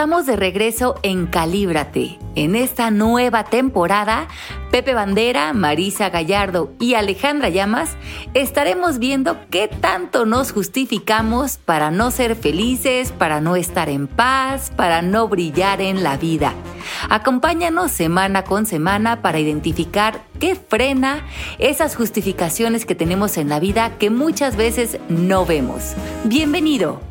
Estamos de regreso en Calíbrate. En esta nueva temporada, Pepe Bandera, Marisa Gallardo y Alejandra Llamas estaremos viendo qué tanto nos justificamos para no ser felices, para no estar en paz, para no brillar en la vida. Acompáñanos semana con semana para identificar qué frena esas justificaciones que tenemos en la vida que muchas veces no vemos. Bienvenido.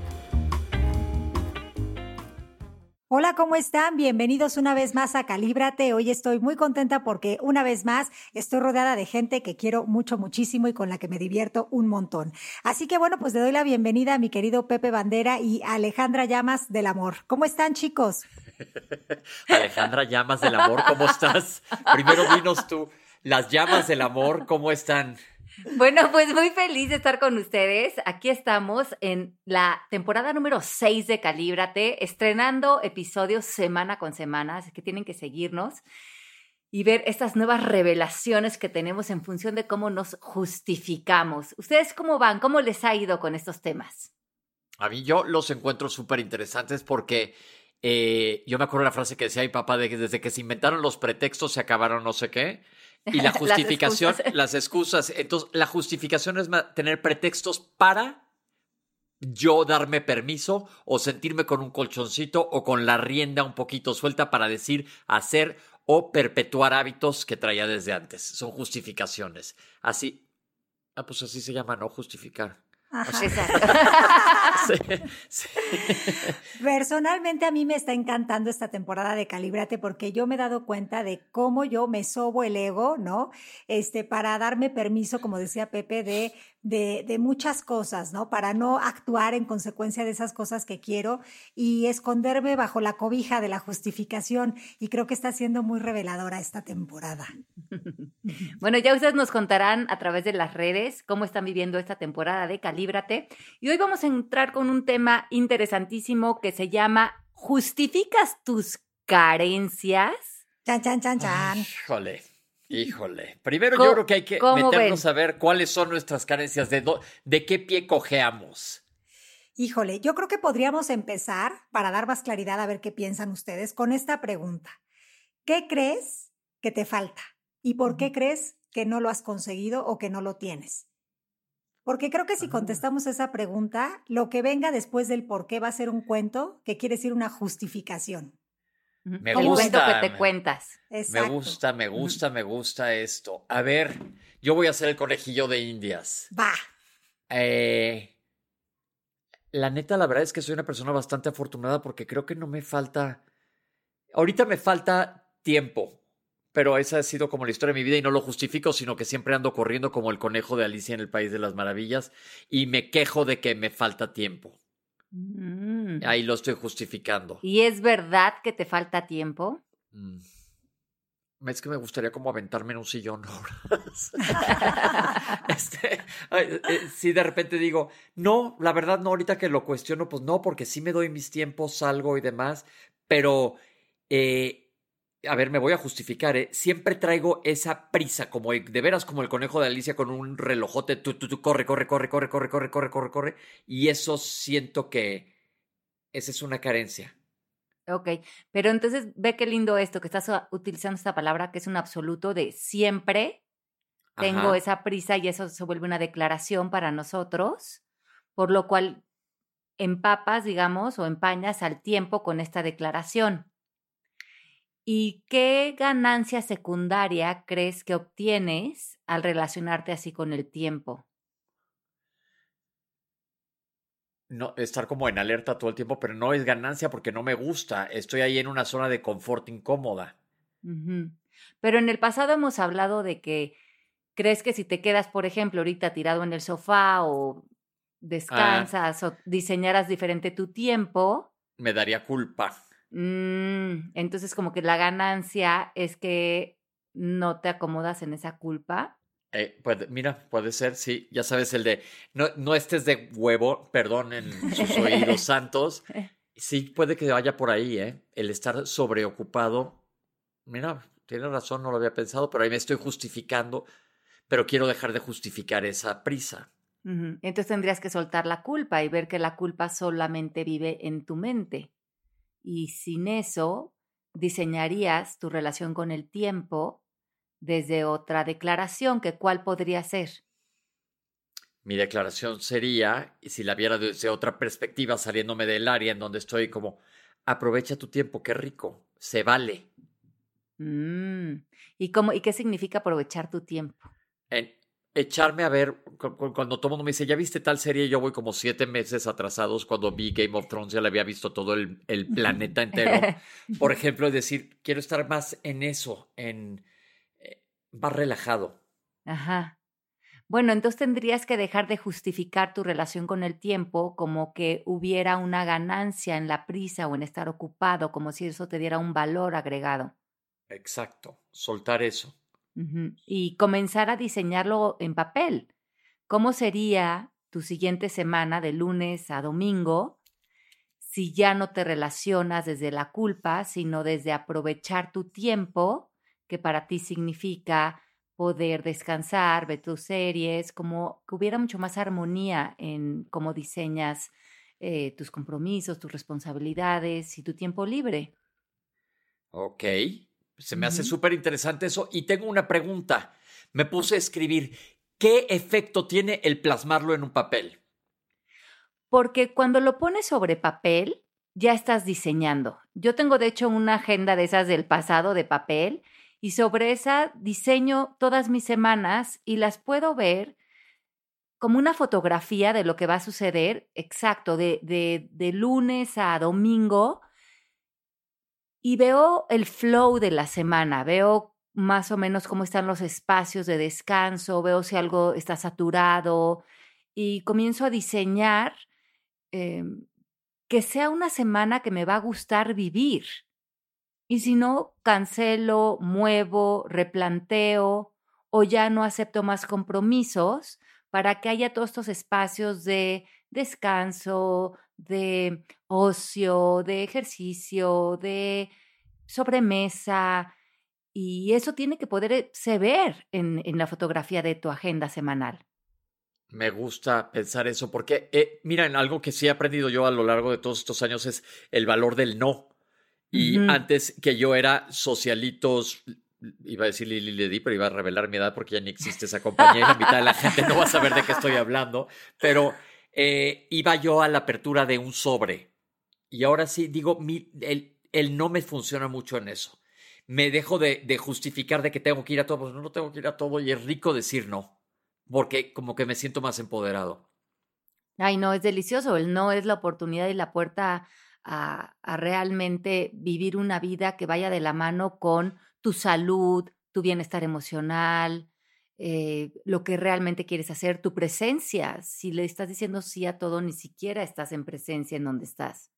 Hola, ¿cómo están? Bienvenidos una vez más a Calíbrate. Hoy estoy muy contenta porque una vez más estoy rodeada de gente que quiero mucho, muchísimo y con la que me divierto un montón. Así que bueno, pues le doy la bienvenida a mi querido Pepe Bandera y Alejandra Llamas del Amor. ¿Cómo están, chicos? Alejandra Llamas del Amor, ¿cómo estás? Primero dinos tú, las llamas del amor, ¿cómo están? Bueno, pues muy feliz de estar con ustedes. Aquí estamos en la temporada número 6 de Calíbrate, estrenando episodios semana con semana, así que tienen que seguirnos y ver estas nuevas revelaciones que tenemos en función de cómo nos justificamos. ¿Ustedes cómo van? ¿Cómo les ha ido con estos temas? A mí yo los encuentro súper interesantes porque eh, yo me acuerdo la frase que decía mi papá de que desde que se inventaron los pretextos se acabaron no sé qué. Y la justificación, las excusas. Entonces, la justificación es tener pretextos para yo darme permiso o sentirme con un colchoncito o con la rienda un poquito suelta para decir, hacer o perpetuar hábitos que traía desde antes. Son justificaciones. Así, ah, pues así se llama, ¿no? Justificar. Personalmente a mí me está encantando esta temporada de Calibrate porque yo me he dado cuenta de cómo yo me sobo el ego, ¿no? Este, para darme permiso, como decía Pepe, de de, de, muchas cosas, ¿no? Para no actuar en consecuencia de esas cosas que quiero y esconderme bajo la cobija de la justificación. Y creo que está siendo muy reveladora esta temporada. Bueno, ya ustedes nos contarán a través de las redes cómo están viviendo esta temporada de Calíbrate. Y hoy vamos a entrar con un tema interesantísimo que se llama ¿Justificas tus carencias? Chan, chan, chan, chan. Híjole. Híjole. Primero yo creo que hay que meternos a ver cuáles son nuestras carencias, de, de qué pie cojeamos. Híjole, yo creo que podríamos empezar, para dar más claridad a ver qué piensan ustedes, con esta pregunta. ¿Qué crees que te falta? ¿Y por qué crees que no lo has conseguido o que no lo tienes? Porque creo que si ah. contestamos esa pregunta, lo que venga después del por qué va a ser un cuento que quiere decir una justificación. Me gusta. que te cuentas. Me gusta, me gusta, me gusta esto. A ver, yo voy a ser el conejillo de Indias. Va. Eh, la neta, la verdad es que soy una persona bastante afortunada porque creo que no me falta. Ahorita me falta tiempo, pero esa ha sido como la historia de mi vida y no lo justifico, sino que siempre ando corriendo como el conejo de Alicia en el País de las Maravillas y me quejo de que me falta tiempo. Mm. Ahí lo estoy justificando. ¿Y es verdad que te falta tiempo? Mm. Es que me gustaría como aventarme en un sillón este, eh, si de repente digo, no, la verdad no, ahorita que lo cuestiono, pues no, porque sí me doy mis tiempos, salgo y demás, pero eh, a ver, me voy a justificar, ¿eh? Siempre traigo esa prisa, como de veras como el conejo de Alicia con un relojote, tú, tú, corre, corre, corre, corre, corre, corre, corre, corre, corre. Y eso siento que esa es una carencia. Ok, pero entonces ve qué lindo esto, que estás utilizando esta palabra que es un absoluto de siempre tengo esa prisa y eso se vuelve una declaración para nosotros, por lo cual empapas, digamos, o empañas al tiempo con esta declaración. ¿Y qué ganancia secundaria crees que obtienes al relacionarte así con el tiempo? No, estar como en alerta todo el tiempo, pero no es ganancia porque no me gusta. Estoy ahí en una zona de confort incómoda. Pero en el pasado hemos hablado de que crees que si te quedas, por ejemplo, ahorita tirado en el sofá o ah. descansas o diseñaras diferente tu tiempo. Me daría culpa. Mm, entonces, como que la ganancia es que no te acomodas en esa culpa. Eh, mira, puede ser, sí, ya sabes, el de no, no estés de huevo, perdón, en sus oídos santos. Sí, puede que vaya por ahí, ¿eh? El estar sobreocupado. Mira, tiene razón, no lo había pensado, pero ahí me estoy justificando, pero quiero dejar de justificar esa prisa. Entonces tendrías que soltar la culpa y ver que la culpa solamente vive en tu mente y sin eso diseñarías tu relación con el tiempo desde otra declaración, que cuál podría ser. Mi declaración sería, y si la viera desde otra perspectiva, saliéndome del área en donde estoy, como aprovecha tu tiempo, qué rico, se vale. Mm, ¿Y, cómo, ¿Y qué significa aprovechar tu tiempo? En echarme a ver, cuando todo el mundo me dice, ¿ya viste tal serie? Yo voy como siete meses atrasados cuando vi Game of Thrones, ya le había visto todo el, el planeta entero. Por ejemplo, decir, quiero estar más en eso, en eh, más relajado. Ajá. Bueno, entonces tendrías que dejar de justificar tu relación con el tiempo como que hubiera una ganancia en la prisa o en estar ocupado, como si eso te diera un valor agregado. Exacto, soltar eso. Y comenzar a diseñarlo en papel. ¿Cómo sería tu siguiente semana de lunes a domingo si ya no te relacionas desde la culpa, sino desde aprovechar tu tiempo, que para ti significa poder descansar, ver tus series, como que hubiera mucho más armonía en cómo diseñas eh, tus compromisos, tus responsabilidades y tu tiempo libre. Ok, se me hace súper interesante eso y tengo una pregunta. Me puse a escribir, ¿qué efecto tiene el plasmarlo en un papel? Porque cuando lo pones sobre papel, ya estás diseñando. Yo tengo de hecho una agenda de esas del pasado de papel y sobre esa diseño todas mis semanas y las puedo ver como una fotografía de lo que va a suceder, exacto, de, de, lunes a domingo, y veo el flow de la semana, veo más o menos cómo están los espacios de descanso, veo si algo está saturado y comienzo a diseñar em, que sea una semana que me va a gustar vivir. Y si no, cancelo, muevo, replanteo o ya no acepto más compromisos para que haya todos estos espacios de descanso, de ocio, de ejercicio, de sobremesa. Y eso tiene que poderse ver en, en la fotografía de tu agenda semanal. Me gusta pensar eso porque, eh, miren, algo que sí he aprendido yo a lo largo de todos estos años es el valor del no. Y antes que yo era socialitos, iba a decir Lili Ledi, pero iba a revelar mi edad porque ya ni existe esa compañía y la mitad de la gente no va a saber de qué estoy hablando. Pero eh, iba yo a la apertura de un sobre. Y ahora sí, digo, mi, el, el, no me funciona mucho en eso. Me dejo de, justificar de que tengo que ir a todo, pues no, no tengo que ir a todo y es rico decir no, porque como que me siento más empoderado. Ay, no, es delicioso. El no es la oportunidad y la puerta a, realmente vivir una vida que vaya de la mano con tu salud, tu bienestar emocional, eh, lo que realmente quieres hacer, tu presencia. Si le estás diciendo sí a todo, ni siquiera estás en presencia en donde estás.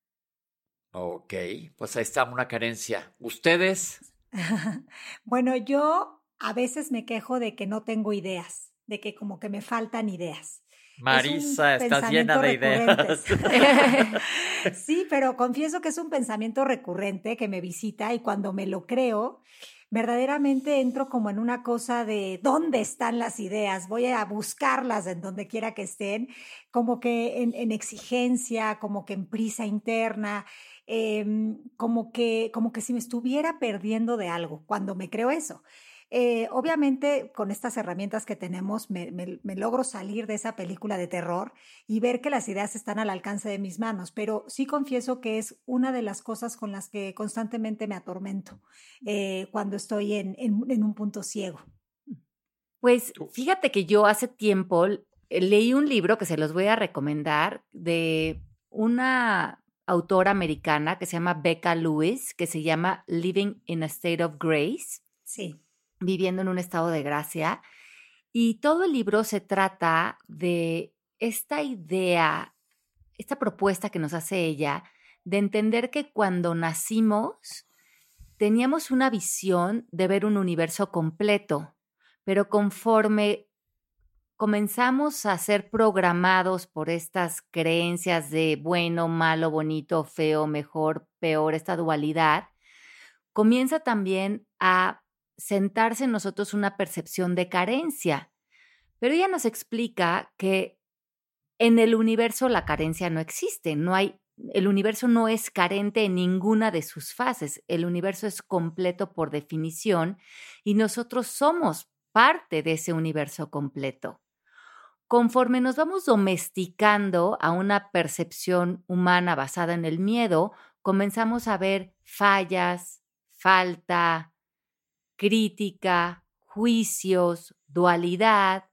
Ok, pues ahí está una carencia. ¿Ustedes? bueno, yo a veces me quejo de que no tengo ideas, de que como que me faltan ideas. Marisa, estás llena de ideas. sí, pero confieso que es un pensamiento recurrente que me visita y cuando me lo creo, verdaderamente entro como en una cosa de dónde están las ideas, voy a buscarlas en donde quiera que estén, como que en, exigencia, como que en prisa interna, em, como, que, como que si me estuviera perdiendo de algo cuando me creo eso. Eh, obviamente, con estas herramientas que tenemos, me, logro salir de esa película de terror y ver que las ideas están al alcance de mis manos, pero sí confieso que es una de las cosas con las que constantemente me atormento eh, cuando estoy en, en un punto ciego. Pues fíjate que yo hace tiempo leí un libro que se los voy a recomendar de una autora americana que se llama Becca Lewis, que se llama Living in a State of Grace. Sí viviendo en un estado de gracia. Y todo el libro se trata de esta idea, esta propuesta que nos hace ella, de entender que cuando nacimos teníamos una visión de ver un universo completo, pero conforme comenzamos a ser programados por estas creencias de bueno, malo, bonito, feo, mejor, peor, esta dualidad, comienza también a sentarse en nosotros una percepción de carencia. Pero ella nos explica que en el universo la carencia no existe, no hay el universo no es carente en ninguna de sus fases, el universo es completo por definición y nosotros somos parte de ese universo completo. Conforme nos vamos domesticando a una percepción humana basada en el miedo, comenzamos a ver fallas, falta, crítica, juicios, dualidad,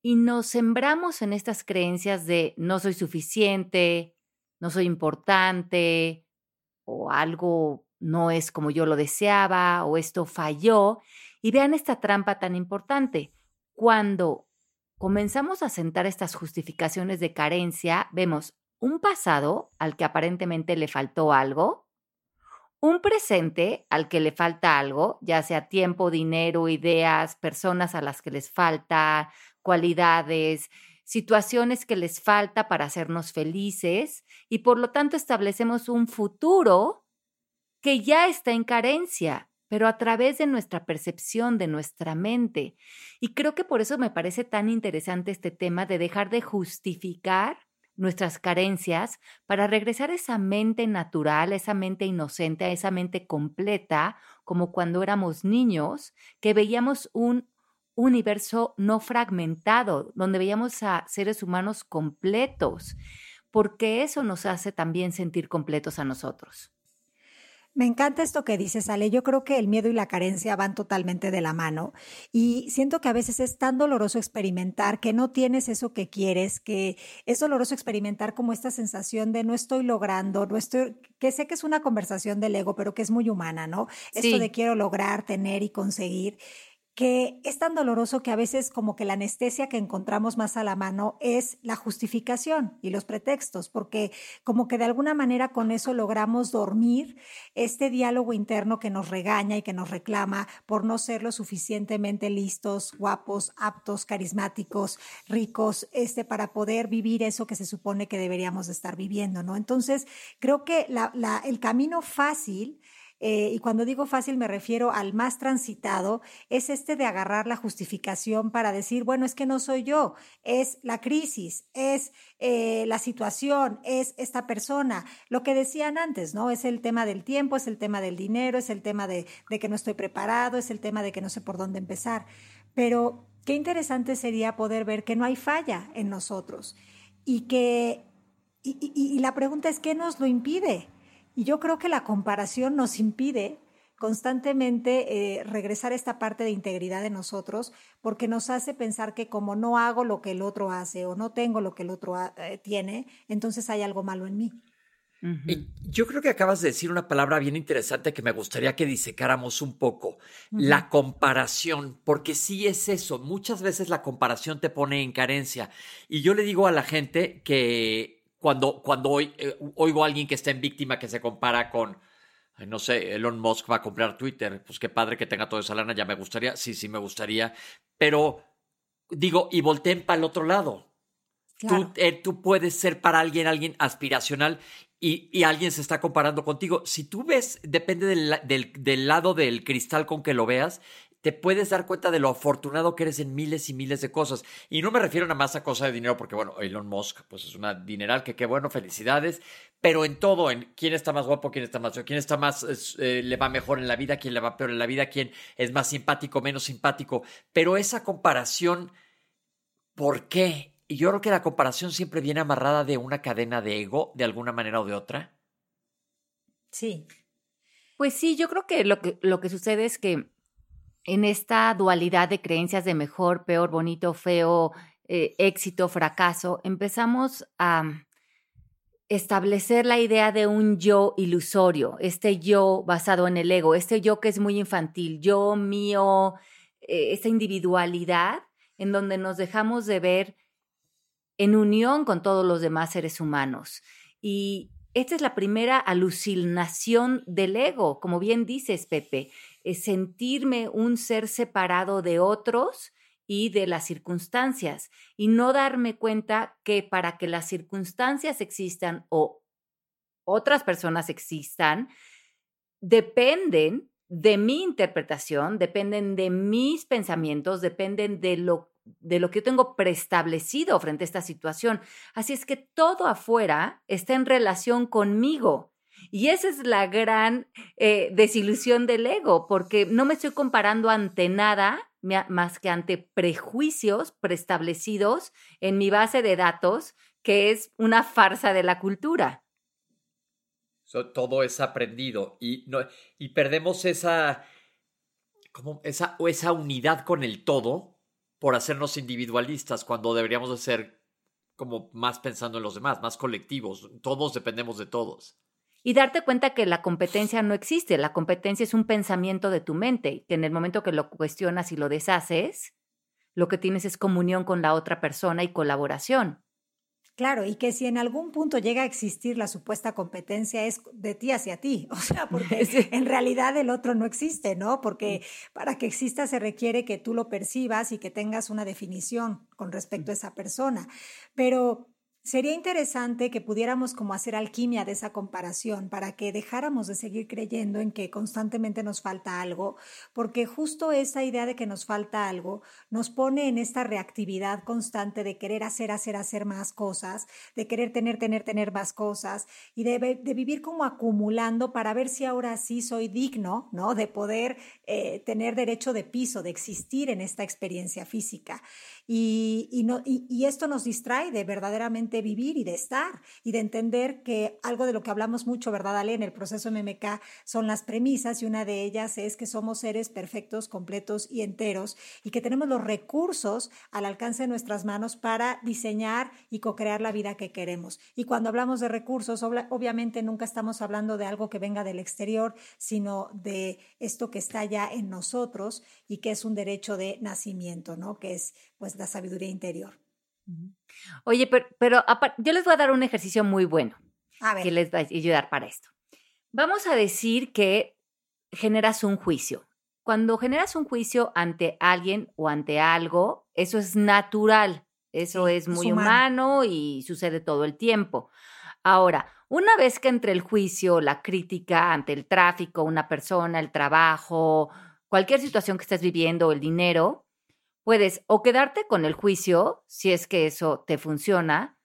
y nos sembramos en estas creencias de no soy suficiente, no soy importante, o algo no es como yo lo deseaba, o esto falló. Y vean esta trampa tan importante. Cuando comenzamos a sentar estas justificaciones de carencia, vemos un pasado al que aparentemente le faltó algo, un presente al que le falta algo, ya sea tiempo, dinero, ideas, personas a las que les falta, cualidades, situaciones que les falta para hacernos felices y por lo tanto establecemos un futuro que ya está en carencia, pero a través de nuestra percepción, de nuestra mente. Y creo que por eso me parece tan interesante este tema de dejar de justificar nuestras carencias para regresar esa mente natural, esa mente inocente, a esa mente completa, como cuando éramos niños, que veíamos un universo no fragmentado, donde veíamos a seres humanos completos, porque eso nos hace también sentir completos a nosotros. Me encanta esto que dices, Ale. Yo creo que el miedo y la carencia van totalmente de la mano y siento que a veces es tan doloroso experimentar que no tienes eso que quieres, que es doloroso experimentar como esta sensación de no estoy logrando, no estoy, que sé que es una conversación del ego, pero que es muy humana, ¿no? Esto de quiero lograr, tener y conseguir que es tan doloroso que a veces como que la anestesia que encontramos más a la mano es la justificación y los pretextos, porque como que de alguna manera con eso logramos dormir este diálogo interno que nos regaña y que nos reclama por no ser lo suficientemente listos, guapos, aptos, carismáticos, ricos, este, para poder vivir eso que se supone que deberíamos estar viviendo, ¿no? Entonces, creo que el camino fácil eh, y cuando digo fácil me refiero al más transitado, es este de agarrar la justificación para decir, bueno, es que no soy yo, es la crisis, es eh, la situación, es esta persona. Lo que decían antes, ¿no? Es el tema del tiempo, es el tema del dinero, es el tema de, de que no estoy preparado, es el tema de que no sé por dónde empezar. Pero qué interesante sería poder ver que no hay falla en nosotros y que, y, y la pregunta es, ¿qué nos lo impide? Y yo creo que la comparación nos impide constantemente eh, regresar a esta parte de integridad de nosotros porque nos hace pensar que como no hago lo que el otro hace o no tengo lo que el otro eh, tiene, entonces hay algo malo en mí. Yo creo que acabas de decir una palabra bien interesante que me gustaría que disecáramos un poco, la comparación, porque sí es eso, muchas veces la comparación te pone en carencia. Y yo le digo a la gente que cuando, cuando eh, oigo a alguien que está en víctima que se compara con, no sé, Elon Musk va a comprar Twitter, pues qué padre que tenga toda esa lana, ya me gustaría, sí, sí me gustaría, pero digo, y volteen para el otro lado. Tú, eh, tú, puedes ser para alguien alguien aspiracional y, y, alguien se está comparando contigo. Si tú ves, depende del, del, del, lado del cristal con que lo veas, te puedes dar cuenta de lo afortunado que eres en miles y miles de cosas. Y no me refiero nada más a cosa de dinero, porque bueno, Elon Musk, pues es una dineral, que qué bueno, felicidades, pero en todo, en quién está más guapo, quién está más quién está más, eh, le va mejor en la vida, quién le va peor en la vida, quién es más simpático, menos simpático. Pero esa comparación, ¿por qué? Y yo creo que la comparación siempre viene amarrada de una cadena de ego, de alguna manera o de otra. Sí. Pues sí, yo creo que lo que, lo que sucede es que en esta dualidad de creencias de mejor, peor, bonito, feo, eh, éxito, fracaso, empezamos a establecer la idea de un yo ilusorio, este yo basado en el ego, este yo que es muy infantil, yo mío, eh, esta individualidad en donde nos dejamos de ver en unión con todos los demás seres humanos. Y esta es la primera alucinación del ego, como bien dices, Pepe sentirme un ser separado de otros y de las circunstancias y no darme cuenta que para que las circunstancias existan o otras personas existan, dependen de mi interpretación, dependen de mis pensamientos, dependen de lo de lo que yo tengo preestablecido frente a esta situación. Así es que todo afuera está en relación conmigo. Y esa es la gran eh, desilusión del ego, porque no me estoy comparando ante nada más que ante prejuicios preestablecidos en mi base de datos, que es una farsa de la cultura. todo es aprendido y, no, y perdemos esa, como esa, esa unidad con el todo por hacernos individualistas cuando deberíamos de ser como más pensando en los demás, más colectivos. Todos dependemos de todos y darte cuenta que la competencia no existe. La competencia es un pensamiento de tu mente, que en el momento que lo cuestionas y lo deshaces, lo que tienes es comunión con la otra persona y colaboración. Claro, y que si en algún punto llega a existir la supuesta competencia es de ti hacia ti, o sea, porque en realidad el otro no existe, ¿no? Porque mm. para que exista se requiere que tú lo percibas y que tengas una definición con respecto a esa persona. Pero Sería interesante que pudiéramos como hacer alquimia de esa comparación para que dejáramos de seguir creyendo en que constantemente nos falta algo, porque justo esa idea de que nos falta algo nos pone en esta reactividad constante de querer hacer, hacer, hacer más cosas, de querer tener, tener, tener más cosas y de, vivir como acumulando para ver si ahora sí soy digno, ¿no? De poder eh, tener derecho de piso, de existir en esta experiencia física. Y, no, y, esto nos distrae de verdaderamente vivir y de estar y de entender que algo de lo que hablamos mucho, ¿verdad, Ale? En el proceso MMK son las premisas y una de ellas es que somos seres perfectos, completos y enteros y que tenemos los recursos al alcance de nuestras manos para diseñar y co-crear la vida que queremos. Y cuando hablamos de recursos, obviamente nunca estamos hablando de algo que venga del exterior, sino de esto que está ya en nosotros y que es un derecho de nacimiento, ¿no? Que es pues la sabiduría interior. Oye, pero, yo les voy a dar un ejercicio muy bueno que les va a ayudar para esto. Vamos a decir que generas un juicio. Cuando generas un juicio ante alguien o ante algo, eso es natural, eso es muy humano. y sucede todo el tiempo. Ahora, una vez que entre el juicio, la crítica ante el tráfico, una persona, el trabajo, cualquier situación que estés viviendo, el dinero, Puedes o quedarte con el juicio, si es que eso te funciona,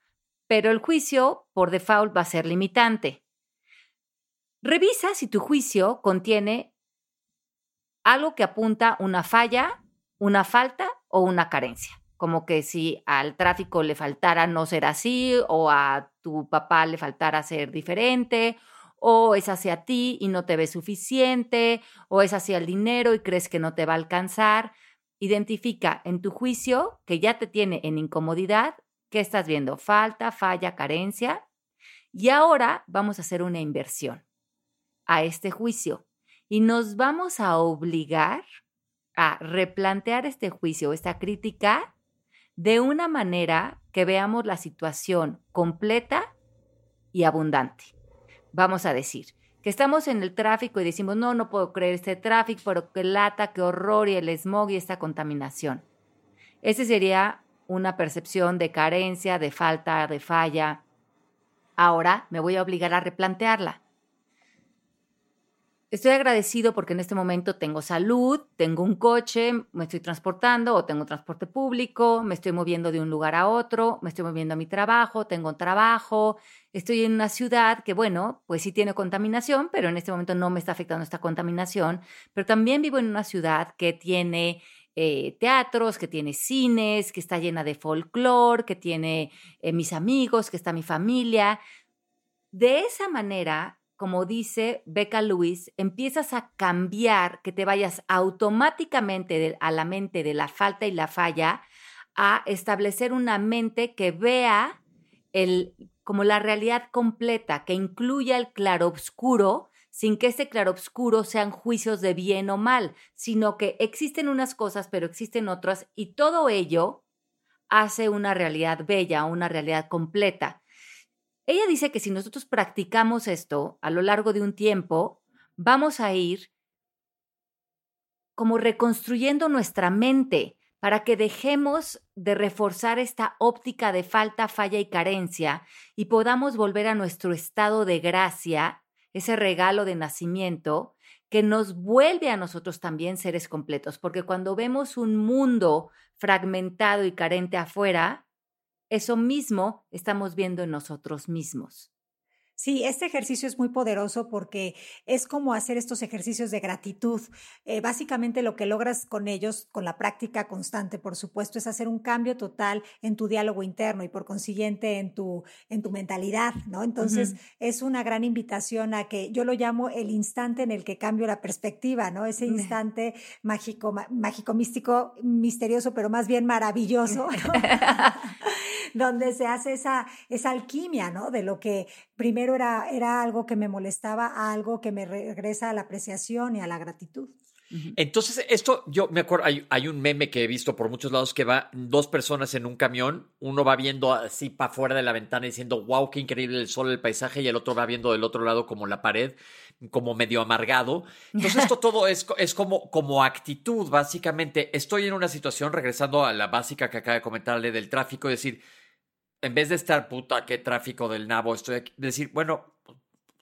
pero el juicio por default va a ser limitante. Revisa si tu juicio contiene algo que apunta una falla, una falta o una carencia. Como que si al tráfico le faltara no ser así, o a tu papá le faltara ser diferente, o es hacia ti y no te ves suficiente, o es hacia el dinero y crees que no te va a alcanzar. Identifica en tu juicio que ya te tiene en incomodidad, que estás viendo falta, falla, carencia. Y ahora vamos a hacer una inversión a este juicio y nos vamos a obligar a replantear este juicio, esta crítica, de una manera que veamos la situación completa y abundante. Vamos a decir, que estamos en el tráfico y decimos, no, no puedo creer este tráfico, pero qué lata, qué horror y el smog y esta contaminación. Ese sería una percepción de carencia, de falta, de falla. Ahora me voy a obligar a replantearla. Estoy agradecido porque en este momento tengo salud, tengo un coche, me estoy transportando o tengo transporte público, me estoy moviendo de un lugar a otro, me estoy moviendo a mi trabajo, tengo un trabajo, estoy en una ciudad que, bueno, pues sí tiene contaminación, pero en este momento no me está afectando esta contaminación, pero también vivo en una ciudad que tiene eh, teatros, que tiene cines, que está llena de folclore, que tiene eh, mis amigos, que está mi familia. De esa manera como dice Becca Lewis, empiezas a cambiar, que te vayas automáticamente a la mente de la falta y la falla, a establecer una mente que vea el, como la realidad completa, que incluya el claroscuro, sin que ese claroscuro sean juicios de bien o mal, sino que existen unas cosas, pero existen otras, y todo ello hace una realidad bella, una realidad completa. Ella dice que si nosotros practicamos esto a lo largo de un tiempo, vamos a ir como reconstruyendo nuestra mente para que dejemos de reforzar esta óptica de falta, falla y carencia y podamos volver a nuestro estado de gracia, ese regalo de nacimiento, que nos vuelve a nosotros también seres completos, porque cuando vemos un mundo fragmentado y carente afuera, eso mismo estamos viendo en nosotros mismos. Sí, este ejercicio es muy poderoso porque es como hacer estos ejercicios de gratitud. Eh, básicamente lo que logras con ellos, con la práctica constante, por supuesto, es hacer un cambio total en tu diálogo interno y por consiguiente en tu, en tu mentalidad, ¿no? Entonces es una gran invitación a que yo lo llamo el instante en el que cambio la perspectiva, ¿no? Ese instante mágico, mágico, místico, misterioso, pero más bien maravilloso, donde se hace esa, esa alquimia, ¿no? De lo que primero era, era algo que me molestaba a algo que me regresa a la apreciación y a la gratitud. Entonces, esto, yo me acuerdo, hay, hay, un meme que he visto por muchos lados que va dos personas en un camión, uno va viendo así para afuera de la ventana diciendo, wow, qué increíble el sol, el paisaje, y el otro va viendo del otro lado como la pared, como medio amargado. Entonces, esto todo es, es como, como actitud, básicamente. Estoy en una situación, regresando a la básica que acaba de comentarle del tráfico, es decir, en vez de estar puta, qué tráfico del nabo, estoy aquí, decir, bueno,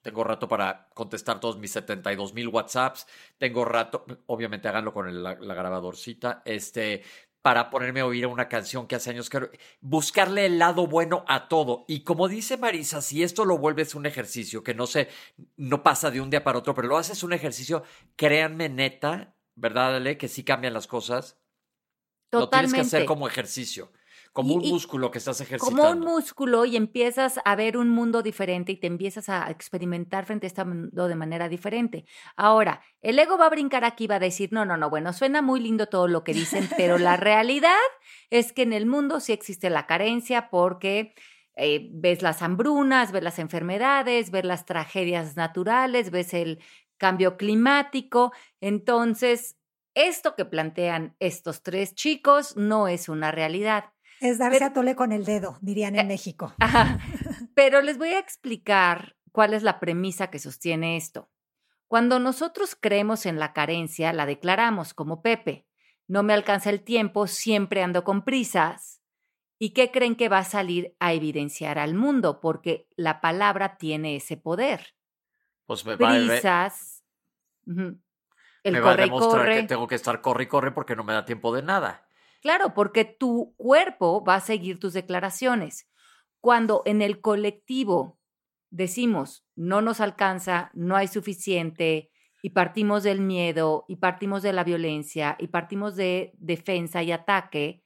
tengo rato para contestar todos mis 72 mil WhatsApps, tengo rato, obviamente háganlo con la, grabadorcita, este, para ponerme a oír una canción que hace años que buscarle el lado bueno a todo. Y como dice Marisa, si esto lo vuelves un ejercicio que no se, no pasa de un día para otro, pero lo haces un ejercicio, créanme neta, ¿verdad, Ale? Que sí cambian las cosas. Totalmente. Lo tienes que hacer como ejercicio. Como un músculo que estás ejercitando. Como un músculo y empiezas a ver un mundo diferente y te empiezas a experimentar frente a este mundo de manera diferente. Ahora, el ego va a brincar aquí, va a decir, no, no, no, bueno, suena muy lindo todo lo que dicen, pero la realidad es que en el mundo sí existe la carencia porque eh, ves las hambrunas, ves las enfermedades, ves las tragedias naturales, ves el cambio climático. Entonces, esto que plantean estos tres chicos no es una realidad. Es darse a tole con el dedo, dirían en eh, México. Pero les voy a explicar cuál es la premisa que sostiene esto. Cuando nosotros creemos en la carencia, la declaramos como Pepe. No me alcanza el tiempo, siempre ando con prisas. ¿Y qué creen que va a salir a evidenciar al mundo? Porque la palabra tiene ese poder. Pues me prisas. El me va a demostrar que tengo que estar corre y corre porque no me da tiempo de nada. Claro, porque tu cuerpo va a seguir tus declaraciones. Cuando en el colectivo decimos, no nos alcanza, no hay suficiente, y partimos del miedo, y partimos de la violencia, y partimos de defensa y ataque,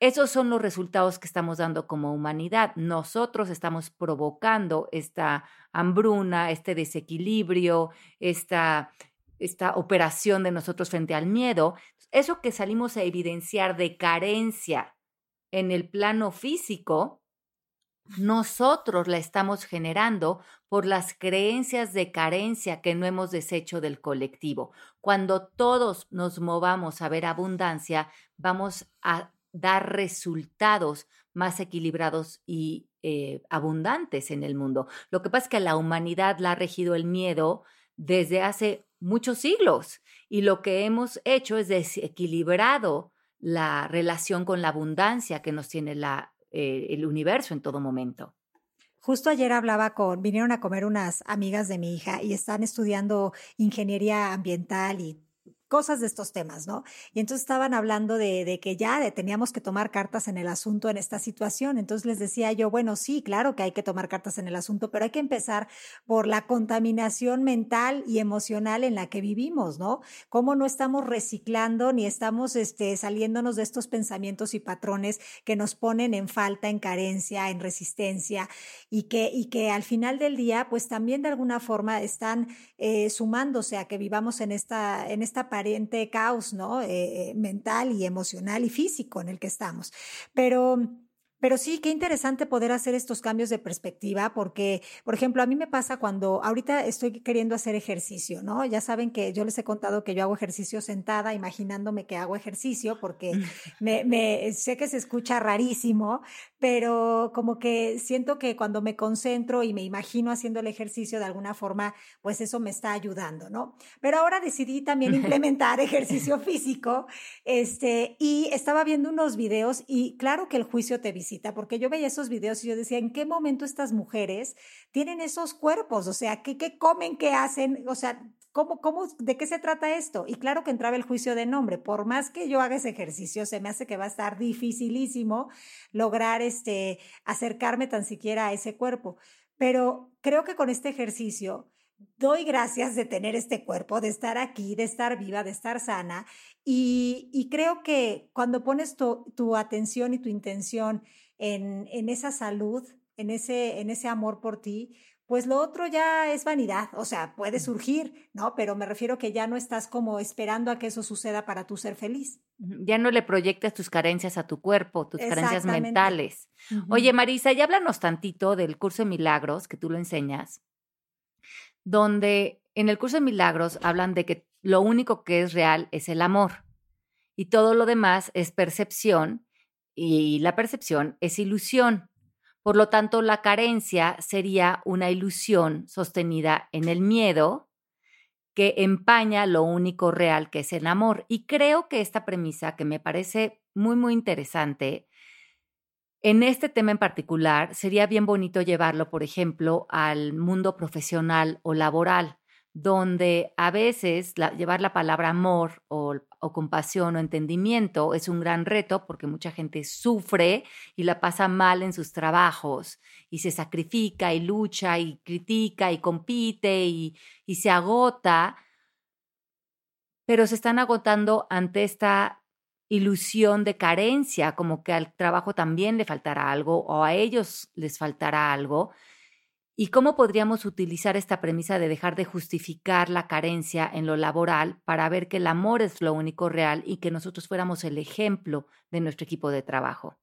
esos son los resultados que estamos dando como humanidad. Nosotros estamos provocando esta hambruna, este desequilibrio, esta, esta operación de nosotros frente al miedo eso que salimos a evidenciar de carencia en el plano físico, nosotros la estamos generando por las creencias de carencia que no hemos deshecho del colectivo. Cuando todos nos movamos a ver abundancia, vamos a dar resultados más equilibrados y eh, abundantes en el mundo. Lo que pasa es que la humanidad la ha regido el miedo desde hace muchos siglos y lo que hemos hecho es desequilibrado la relación con la abundancia que nos tiene la, eh, el universo en todo momento. Justo ayer hablaba con, vinieron a comer unas amigas de mi hija y están estudiando ingeniería ambiental y cosas de estos temas, ¿no? Y entonces estaban hablando de, que ya teníamos que tomar cartas en el asunto en esta situación. Entonces les decía yo, bueno, sí, claro que hay que tomar cartas en el asunto, pero hay que empezar por la contaminación mental y emocional en la que vivimos, ¿no? Cómo no estamos reciclando ni estamos este, saliéndonos de estos pensamientos y patrones que nos ponen en falta, en carencia, en resistencia y que, y que al final del día, pues también de alguna forma están eh, sumándose a que vivamos en esta, en esta aparente caos, ¿no? Eh, eh, mental y emocional y físico en el que estamos. Pero pero sí, qué interesante poder hacer estos cambios de perspectiva, porque, por ejemplo, a mí me pasa cuando ahorita estoy queriendo hacer ejercicio, ¿no? Ya saben que yo les he contado que yo hago ejercicio sentada, imaginándome que hago ejercicio, porque me, me sé que se escucha rarísimo, pero como que siento que cuando me concentro y me imagino haciendo el ejercicio de alguna forma, pues eso me está ayudando, ¿no? Pero ahora decidí también implementar ejercicio físico, este, y estaba viendo unos videos y claro que el juicio te visita porque yo veía esos videos y yo decía, ¿en qué momento estas mujeres tienen esos cuerpos? O sea, ¿qué, qué comen, qué hacen? O sea, ¿cómo, cómo, ¿de qué se trata esto? Y claro que entraba el juicio de nombre. Por más que yo haga ese ejercicio, se me hace que va a estar dificilísimo lograr este, acercarme tan siquiera a ese cuerpo. Pero creo que con este ejercicio doy gracias de tener este cuerpo, de estar aquí, de estar viva, de estar sana. Y, creo que cuando pones tu, atención y tu intención en, en esa salud, en ese, en ese amor por ti, pues lo otro ya es vanidad, o sea, puede surgir, ¿no? Pero me refiero que ya no estás como esperando a que eso suceda para tú ser feliz. Ya no le proyectas tus carencias a tu cuerpo, tus carencias mentales. Oye, Marisa, ya háblanos tantito del curso de milagros que tú lo enseñas, donde en el curso de milagros hablan de que lo único que es real es el amor y todo lo demás es percepción y la percepción es ilusión. Por lo tanto, la carencia sería una ilusión sostenida en el miedo que empaña lo único real que es el amor. Y creo que esta premisa, que me parece muy, muy interesante, en este tema en particular, sería bien bonito llevarlo, por ejemplo, al mundo profesional o laboral donde a veces llevar la palabra amor o, compasión o entendimiento es un gran reto porque mucha gente sufre y la pasa mal en sus trabajos y se sacrifica y lucha y critica y compite y, y se agota, pero se están agotando ante esta ilusión de carencia, como que al trabajo también le faltará algo o a ellos les faltará algo ¿Y cómo podríamos utilizar esta premisa de dejar de justificar la carencia en lo laboral para ver que el amor es lo único real y que nosotros fuéramos el ejemplo de nuestro equipo de trabajo?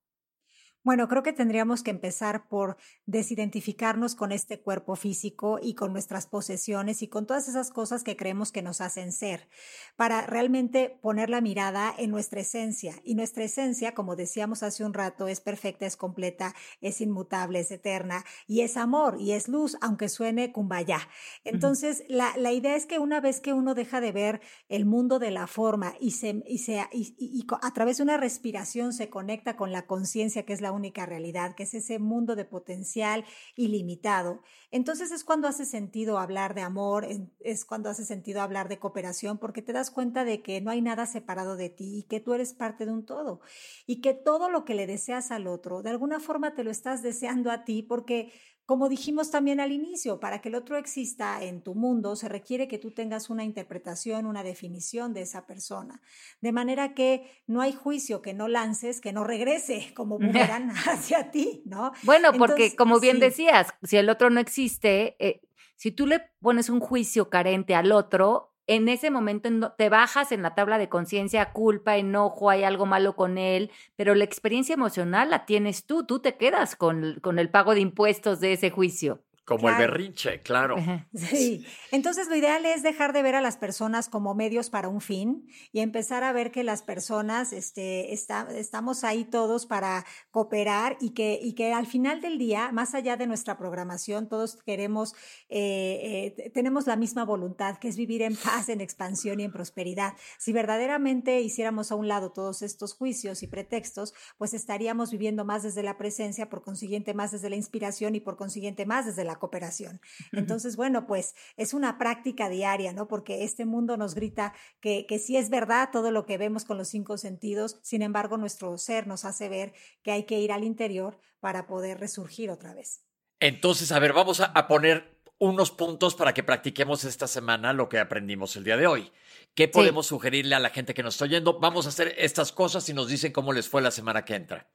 Bueno, creo que tendríamos que empezar por desidentificarnos con este cuerpo físico y con nuestras posesiones y con todas esas cosas que creemos que nos hacen ser, para realmente poner la mirada en nuestra esencia. Y nuestra esencia, como decíamos hace un rato, es perfecta, es completa, es inmutable, es eterna y es amor y es luz, aunque suene cumbaya. Entonces, la, la, idea es que una vez que uno deja de ver el mundo de la forma y, se, y, se, y, y a través de una respiración se conecta con la conciencia, que es la única realidad, que es ese mundo de potencial ilimitado. Entonces es cuando hace sentido hablar de amor, es cuando hace sentido hablar de cooperación, porque te das cuenta de que no hay nada separado de ti y que tú eres parte de un todo y que todo lo que le deseas al otro, de alguna forma te lo estás deseando a ti porque como dijimos también al inicio, para que el otro exista en tu mundo se requiere que tú tengas una interpretación, una definición de esa persona. De manera que no hay juicio que no lances, que no regrese como boomerang hacia ti, ¿no? Bueno, porque como bien decías, si el otro no existe, eh, si tú le pones un juicio carente al otro, en ese momento te bajas en la tabla de conciencia, culpa, enojo, hay algo malo con él, pero la experiencia emocional la tienes tú, tú te quedas con, con el pago de impuestos de ese juicio. Como el berrinche, claro. Sí. Entonces lo ideal es dejar de ver a las personas como medios para un fin y empezar a ver que las personas este, estamos ahí todos para cooperar y que, y que al final del día, más allá de nuestra programación, todos queremos, eh, eh, tenemos la misma voluntad, que es vivir en paz, en expansión y en prosperidad. Si verdaderamente hiciéramos a un lado todos estos juicios y pretextos, pues estaríamos viviendo más desde la presencia, por consiguiente más desde la inspiración y por consiguiente más desde la cooperación. Entonces, bueno, pues es una práctica diaria, ¿no? Porque este mundo nos grita que, que sí es verdad todo lo que vemos con los cinco sentidos, sin embargo, nuestro ser nos hace ver que hay que ir al interior para poder resurgir otra vez. Entonces, a ver, vamos a, poner unos puntos para que practiquemos esta semana lo que aprendimos el día de hoy. ¿Qué podemos sugerirle a la gente que nos está oyendo? Vamos a hacer estas cosas y nos dicen cómo les fue la semana que entra.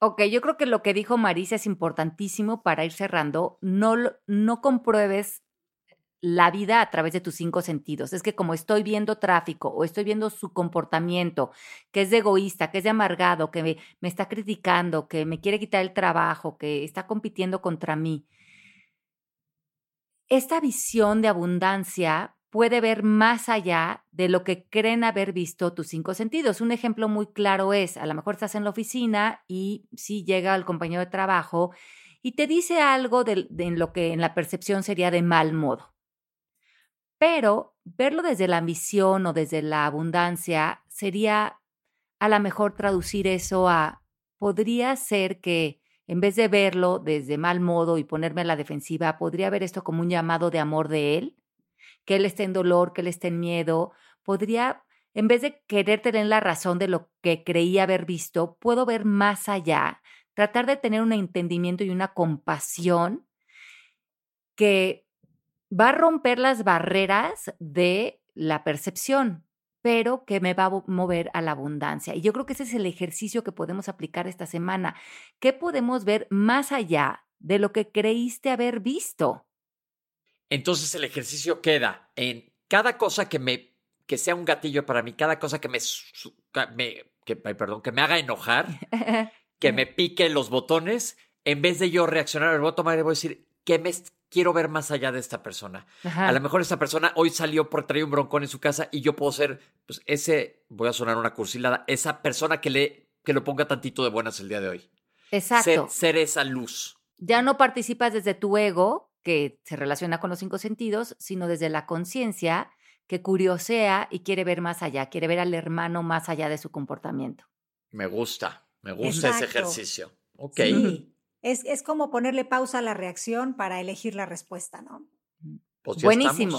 Ok, yo creo que lo que dijo Marisa es importantísimo para ir cerrando. No, no compruebes la vida a través de tus cinco sentidos. Es que como estoy viendo tráfico o estoy viendo su comportamiento, que es de egoísta, que es de amargado, que me, me está criticando, que me quiere quitar el trabajo, que está compitiendo contra mí. Esta visión de abundancia puede ver más allá de lo que creen haber visto tus cinco sentidos. Un ejemplo muy claro es, a lo mejor estás en la oficina y si llega el compañero de trabajo y te dice algo de, en lo que en la percepción sería de mal modo. Pero verlo desde la ambición o desde la abundancia sería a lo mejor traducir eso a, podría ser que en vez de verlo desde mal modo y ponerme a la defensiva, podría ver esto como un llamado de amor de él que él esté en dolor, que él esté en miedo, podría, en vez de querer tener la razón de lo que creía haber visto, puedo ver más allá, tratar de tener un entendimiento y una compasión que va a romper las barreras de la percepción, pero que me va a mover a la abundancia. Y yo creo que ese es el ejercicio que podemos aplicar esta semana. ¿Qué podemos ver más allá de lo que creíste haber visto? Entonces el ejercicio queda en cada cosa que me que sea un gatillo para mí, cada cosa que me, que, perdón, que me haga enojar, que me pique los botones, en vez de yo reaccionar, voy a tomar y voy a decir, ¿qué me quiero ver más allá de esta persona? A lo mejor esta persona hoy salió por traer un broncón en su casa y yo puedo ser, pues ese, voy a sonar una cursilada, esa persona que le que lo ponga tantito de buenas el día de hoy. Exacto. ser esa luz. Ya no participas desde tu ego, que se relaciona con los cinco sentidos, sino desde la conciencia que curiosea y quiere ver más allá, quiere ver al hermano más allá de su comportamiento. Me gusta, me gusta ese ejercicio. Ok. Sí. Es, es, como ponerle pausa a la reacción para elegir la respuesta, ¿no? Pues Buenísimo.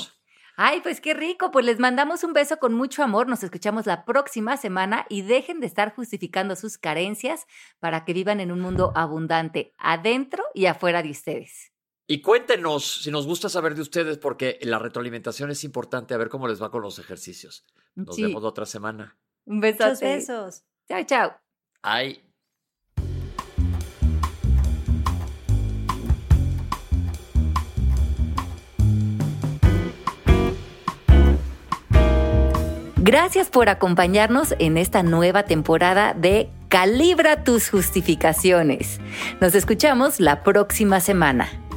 Ay, pues qué rico. Pues les mandamos un beso con mucho amor. Nos escuchamos la próxima semana y dejen de estar justificando sus carencias para que vivan en un mundo abundante, adentro y afuera de ustedes. Y cuéntenos si nos gusta saber de ustedes, porque la retroalimentación es importante, a ver cómo les va con los ejercicios. Nos vemos la otra semana. Un beso. Muchos besos. Chao, chao. Ay. Gracias por acompañarnos en esta nueva temporada de Calibra tus justificaciones. Nos escuchamos la próxima semana.